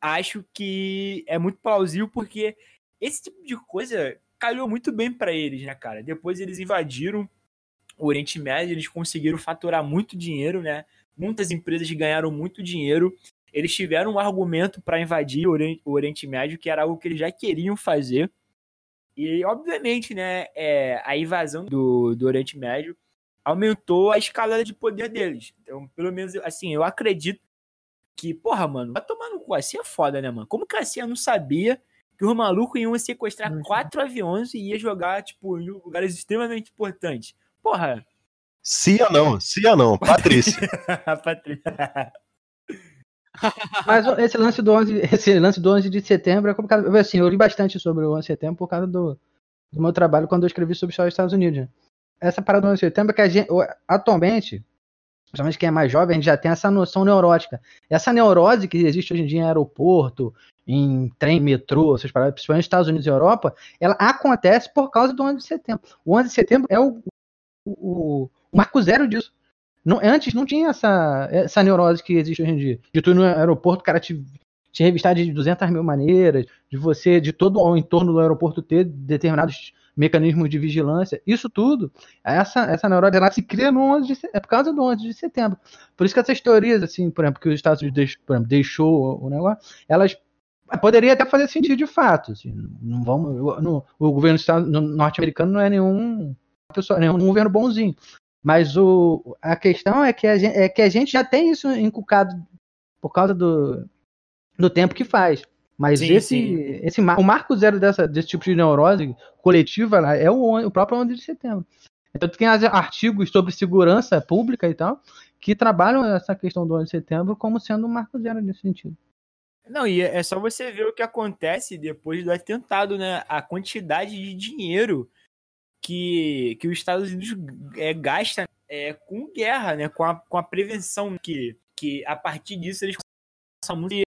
Acho que é muito plausível porque esse tipo de coisa calhou muito bem para eles, né, cara? Depois eles invadiram o Oriente Médio, eles conseguiram faturar muito dinheiro, né? Muitas empresas ganharam muito dinheiro. Eles tiveram um argumento para invadir o Oriente Médio, que era algo que eles já queriam fazer. E, obviamente, né, é, a invasão do, do Oriente Médio aumentou a escalada de poder deles. Então, pelo menos, assim, eu acredito que, porra, mano, vai tomar no cu. Assim é foda, né, mano? Como que a CIA não sabia que os malucos iam sequestrar uhum. quatro aviões e ia jogar, tipo, em lugares extremamente importantes? Porra. CIA não, CIA não, Patrícia. Patrícia. Mas esse lance do 11, esse lance do 11 de setembro é como assim, eu li bastante sobre o 11 de setembro por causa do, do meu trabalho quando eu escrevi sobre os Estados Unidos. Né? essa parada do 11 de setembro é que a gente, atualmente, principalmente quem é mais jovem, a gente já tem essa noção neurótica. Essa neurose que existe hoje em dia em aeroporto, em trem, metrô, essas paradas, principalmente nos Estados Unidos e Europa, ela acontece por causa do 11 de setembro. O 11 de setembro é o, o marco zero disso. Não, antes não tinha essa, essa neurose que existe hoje em dia. De tu no aeroporto, o cara te, te revistar de 200 mil maneiras, de você, de todo o entorno do aeroporto ter determinados mecanismos de vigilância, isso tudo, essa, essa neurose ela se cria no 11 de, é por causa do 11 de setembro. Por isso que essas teorias, assim, por exemplo, que os Estados Unidos deixou, exemplo, deixou o negócio, elas poderia até fazer sentido de fato. Assim, não vamos, o governo norte-americano não é nenhum, pessoa, nenhum governo bonzinho. Mas o, a questão é que, a gente, é que a gente já tem isso inculcado por causa do, do tempo que faz. Mas sim, esse, sim. esse o marco zero dessa, desse tipo de neurose coletiva é o, o próprio 11 de setembro. Então tem artigos sobre segurança pública e tal que trabalham essa questão do 11 de setembro como sendo um marco zero nesse sentido. Não, e é só você ver o que acontece depois do atentado, né? A quantidade de dinheiro que, que os Estados Unidos é, gasta é, com guerra, né? Com a, com a prevenção que, que a partir disso eles muito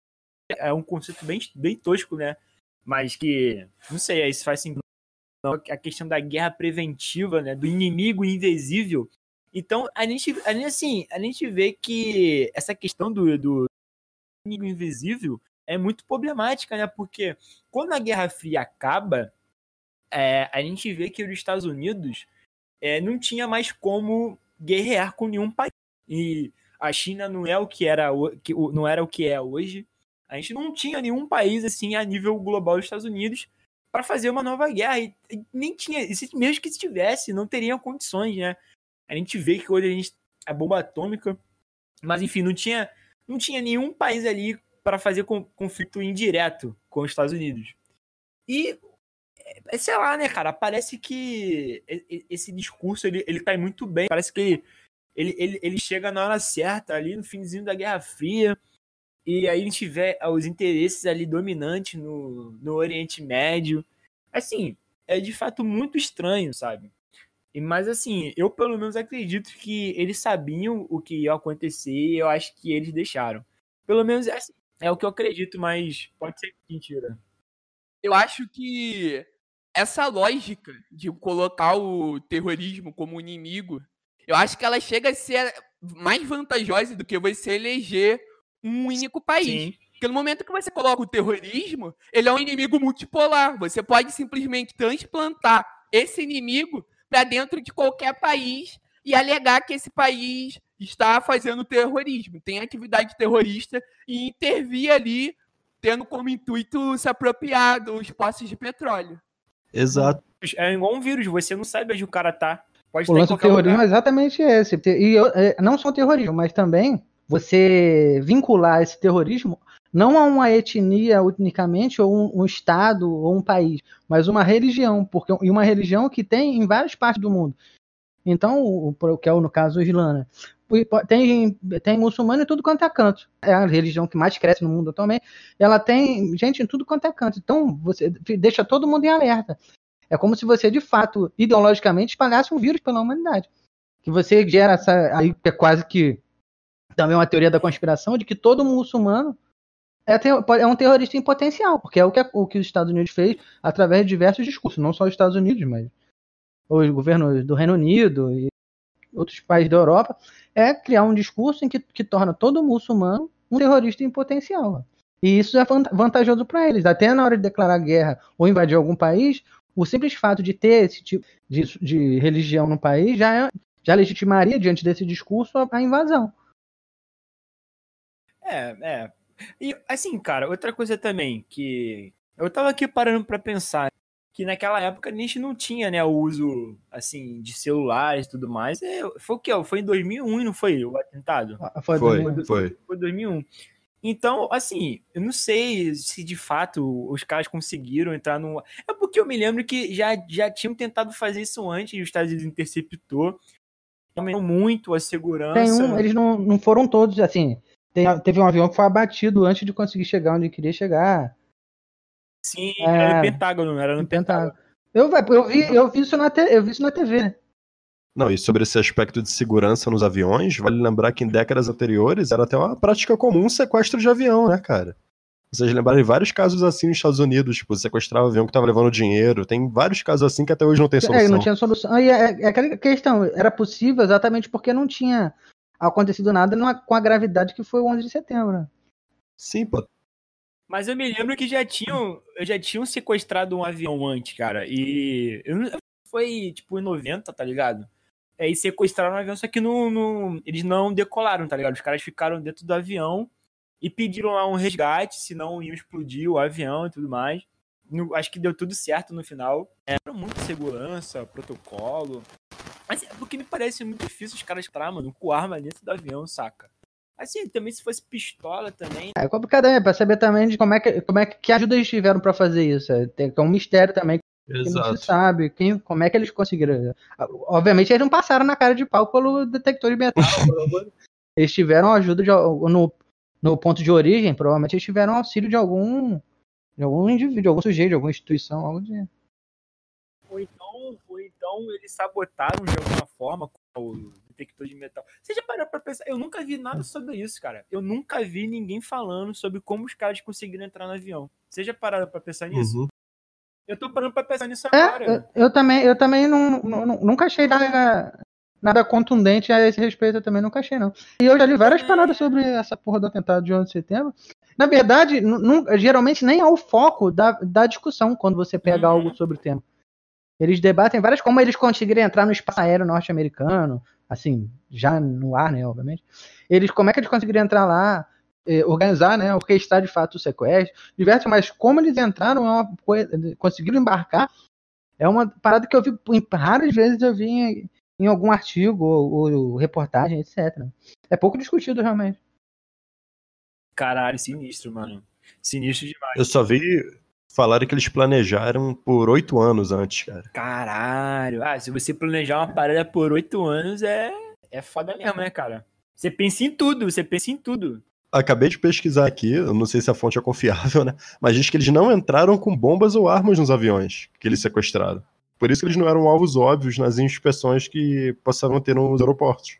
é um conceito bem, bem tosco, né? Mas que, não sei, isso faz sentido. A questão da guerra preventiva, né? Do inimigo invisível. Então, a gente, a gente, assim, a gente vê que essa questão do, do inimigo invisível é muito problemática, né? Porque quando a Guerra Fria acaba, é, a gente vê que os Estados Unidos é, não tinha mais como guerrear com nenhum país. E a China não é o que era, não era o que é hoje. A gente não tinha nenhum país assim a nível global dos Estados Unidos para fazer uma nova guerra. E, nem tinha, mesmo que se tivesse, não teriam condições, né? A gente vê que hoje a gente a bomba atômica, mas enfim, não tinha, não tinha nenhum país ali para fazer conflito indireto com os Estados Unidos. E é, sei lá, né, cara, parece que esse discurso ele, ele cai muito bem, parece que ele, ele, ele, chega na hora certa ali no finzinho da Guerra Fria e aí a gente vê os interesses ali dominantes no, no Oriente Médio. Assim, é de fato muito estranho, sabe? E, mas assim, eu pelo menos acredito que eles sabiam o que ia acontecer e eu acho que eles deixaram. Pelo menos é, assim, é o que eu acredito, mas pode ser mentira. Eu acho que essa lógica de colocar o terrorismo como inimigo Eu acho que ela chega a ser mais vantajosa do que você eleger um único país. Sim. Porque no momento que você coloca o terrorismo, ele é um inimigo multipolar. Você pode simplesmente transplantar esse inimigo para dentro de qualquer país e alegar que esse país está fazendo terrorismo, tem atividade terrorista e intervir ali, tendo como intuito se apropriar dos poços de petróleo. Exato. É igual um vírus, você não sabe onde o cara tá. Pode O lance do terrorismo é lugar. exatamente esse. E eu- é, não só o terrorismo, mas também você vincular esse terrorismo não a uma etnia unicamente, ou um, um estado, ou um país, mas uma religião, porque e uma religião que tem em várias partes do mundo. Então, o, o- que é o, no caso o Islã, né? Tem, tem muçulmano em tudo quanto é canto. É a religião que mais cresce no mundo atualmente. Ela tem gente em tudo quanto é canto. Então, você deixa todo mundo em alerta. É como se você, de fato, ideologicamente, espalhasse um vírus pela humanidade. Que você gera essa. Aí é quase que. Também uma teoria da conspiração de que todo muçulmano é, é um terrorista em potencial, porque é o que, o que os Estados Unidos fez através de diversos discursos, não só os Estados Unidos, mas os governos do Reino Unido e outros países da Europa, é criar um discurso em que, que torna todo muçulmano um terrorista em potencial. E isso é van- vantajoso para eles. Até na hora de declarar guerra ou invadir algum país, o simples fato de ter esse tipo de, de religião no país já, é- já legitimaria, diante desse discurso, a, a invasão. É, é. E assim, cara, outra coisa também que eu tava aqui parando pra pensar que naquela época a gente não tinha, né, o uso assim de celulares e tudo mais. É, foi o quê? Foi em 2001, não foi o atentado? Foi, Foi, também. foi. Foi 2001. Então, assim, eu não sei se de fato os caras conseguiram entrar no. É porque eu me lembro que já, já tinham tentado fazer isso antes e os Estados Unidos interceptou. Aumentou muito a segurança. Tem um, eles não, não foram todos, assim. tem- teve um avião que foi abatido antes de conseguir chegar onde queria chegar. Sim, É. era no Pentágono, era no No Pentágono. Eu, eu, vi, eu, vi isso na te, eu vi isso na TV, né? Não, e sobre esse aspecto de segurança nos aviões, vale lembrar que em décadas anteriores era até uma prática comum sequestro de avião, né, cara? Vocês lembrarem vários casos assim nos Estados Unidos, tipo, sequestrava o avião que tava levando dinheiro. Tem vários casos assim que até hoje não tem É, solução. não tinha solução. Aí é, é aquela questão, era possível exatamente porque não tinha acontecido nada com a gravidade que foi o 11 de setembro. né? Sim, pô. Mas eu me lembro que já tinham, já tinham sequestrado um avião antes, cara. E foi tipo em 90, tá ligado? É, sequestraram um avião, só que não- eles não decolaram, tá ligado? Os caras ficaram dentro do avião e pediram lá um resgate, senão iam explodir o avião e tudo mais. No- acho que deu tudo certo no final. Era muita segurança, protocolo. Mas é porque me parece muito difícil os caras entrar, mano, com arma dentro do avião, saca? Assim, também se fosse pistola também, É complicado é, pra saber também de como é que, como é que, que ajuda eles tiveram pra fazer isso. É, tem, é um mistério também que não se sabe quem, como é que eles conseguiram. Obviamente eles não passaram na cara de pau pelo detector de metal. eles tiveram ajuda de, no, no ponto de origem, provavelmente eles tiveram auxílio de algum de algum indivíduo, de algum sujeito, de alguma instituição, algo de. Ou então, ou então eles sabotaram de alguma forma com o detector de metal. Você já parou pra pensar? Eu nunca vi nada sobre isso, cara. Eu nunca vi ninguém falando sobre como os caras conseguiram entrar no avião. Você já pararam pra pensar nisso? Uhum. Eu tô parando pra pensar nisso É, agora. eu, eu também, eu também não, não- nunca achei nada, nada contundente a esse respeito, eu também nunca achei, não. E eu já li várias paradas sobre essa porra do atentado de 11 de setembro. Na verdade, geralmente nem é o foco da, da discussão quando você pega Uhum. algo sobre o tema. Eles debatem várias como eles conseguiram entrar no espaço aéreo norte-americano, assim, já no ar, né, obviamente. Eles, como é que eles conseguiram entrar lá, eh, organizar, né, orquestrar de fato o sequestro, diversos, mas como eles entraram, é uma coisa, conseguiram embarcar, é uma parada que eu vi, em raras vezes eu vi em, em algum artigo ou, ou reportagem, etc. É pouco discutido, realmente. Caralho, sinistro, mano. Sinistro demais. Eu só vi falarem que eles planejaram por oito anos antes, cara. Caralho. Ah, se você planejar uma parada por oito anos, é, é foda mesmo, né, cara? Você pensa em tudo, você pensa em tudo. Acabei de pesquisar aqui, eu não sei se a fonte é confiável, né? Mas diz que eles não entraram com bombas ou armas nos aviões que eles sequestraram. Por isso que eles não eram alvos óbvios nas inspeções que passavam a ter nos aeroportos.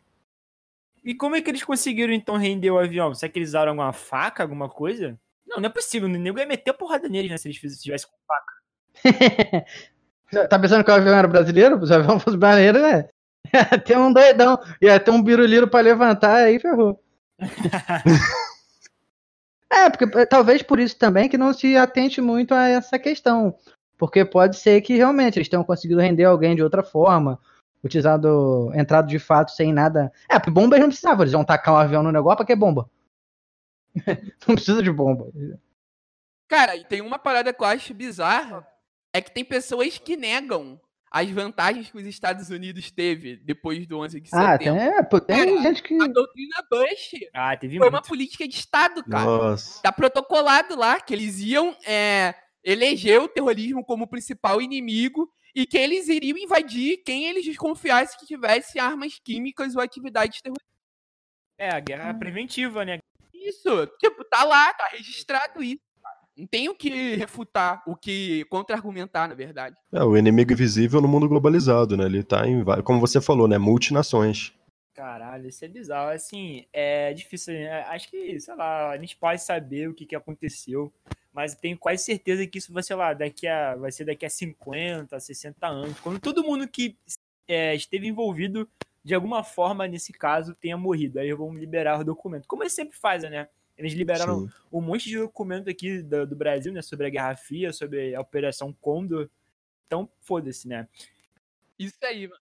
E como é que eles conseguiram então render o avião? Será que eles usaram alguma faca, alguma coisa? Não, não é possível. O nego ia meter porrada neles, né? Se eles fiz- tivessem com faca. tá pensando que o avião era brasileiro? Se o avião fosse brasileiro, né? Tem um doidão. Ia ter um biruliro pra levantar, aí ferrou. é, porque eh, talvez por isso também que não se atente muito a essa questão. Porque pode ser que realmente eles tenham conseguido render alguém de outra forma, utilizado, entrado de fato sem nada. É, porque bomba eles não precisavam, eles vão tacar um avião no negócio, pra que bomba? não precisa de bomba. Cara, e tem uma parada que eu acho bizarra, é que tem pessoas que negam as vantagens que os Estados Unidos teve depois do 11 de Ah, setembro. tem, é, pô, tem Cara, gente que. A doutrina Bush Ah, teve foi uma muito. política de Estado, cara. Nossa. Tá protocolado lá que eles iam é, eleger o terrorismo como principal inimigo e que eles iriam invadir quem eles desconfiassem que tivesse armas químicas ou atividades terroristas. É, a guerra preventiva, né? Isso, tipo, tá lá, tá registrado isso. Não tem o que refutar, o que contra-argumentar, na verdade. É, o inimigo invisível no mundo globalizado, né? Ele tá em, como você falou, né? Multinações. Caralho, isso é bizarro. Assim, é difícil. né? Acho que, sei lá, a gente pode saber o que, que aconteceu, mas tenho quase certeza que isso vai, sei lá, daqui a, vai ser daqui a 50, 60 anos. Quando todo mundo que é, esteve envolvido de alguma forma nesse caso tenha morrido. Aí vão liberar o documento. Como eles sempre fazem, né? Eles liberaram Sim. um monte de documento aqui do, do Brasil, né? Sobre a Guerra Fria, sobre a Operação Condor. Então, foda-se, né? Isso aí, mano.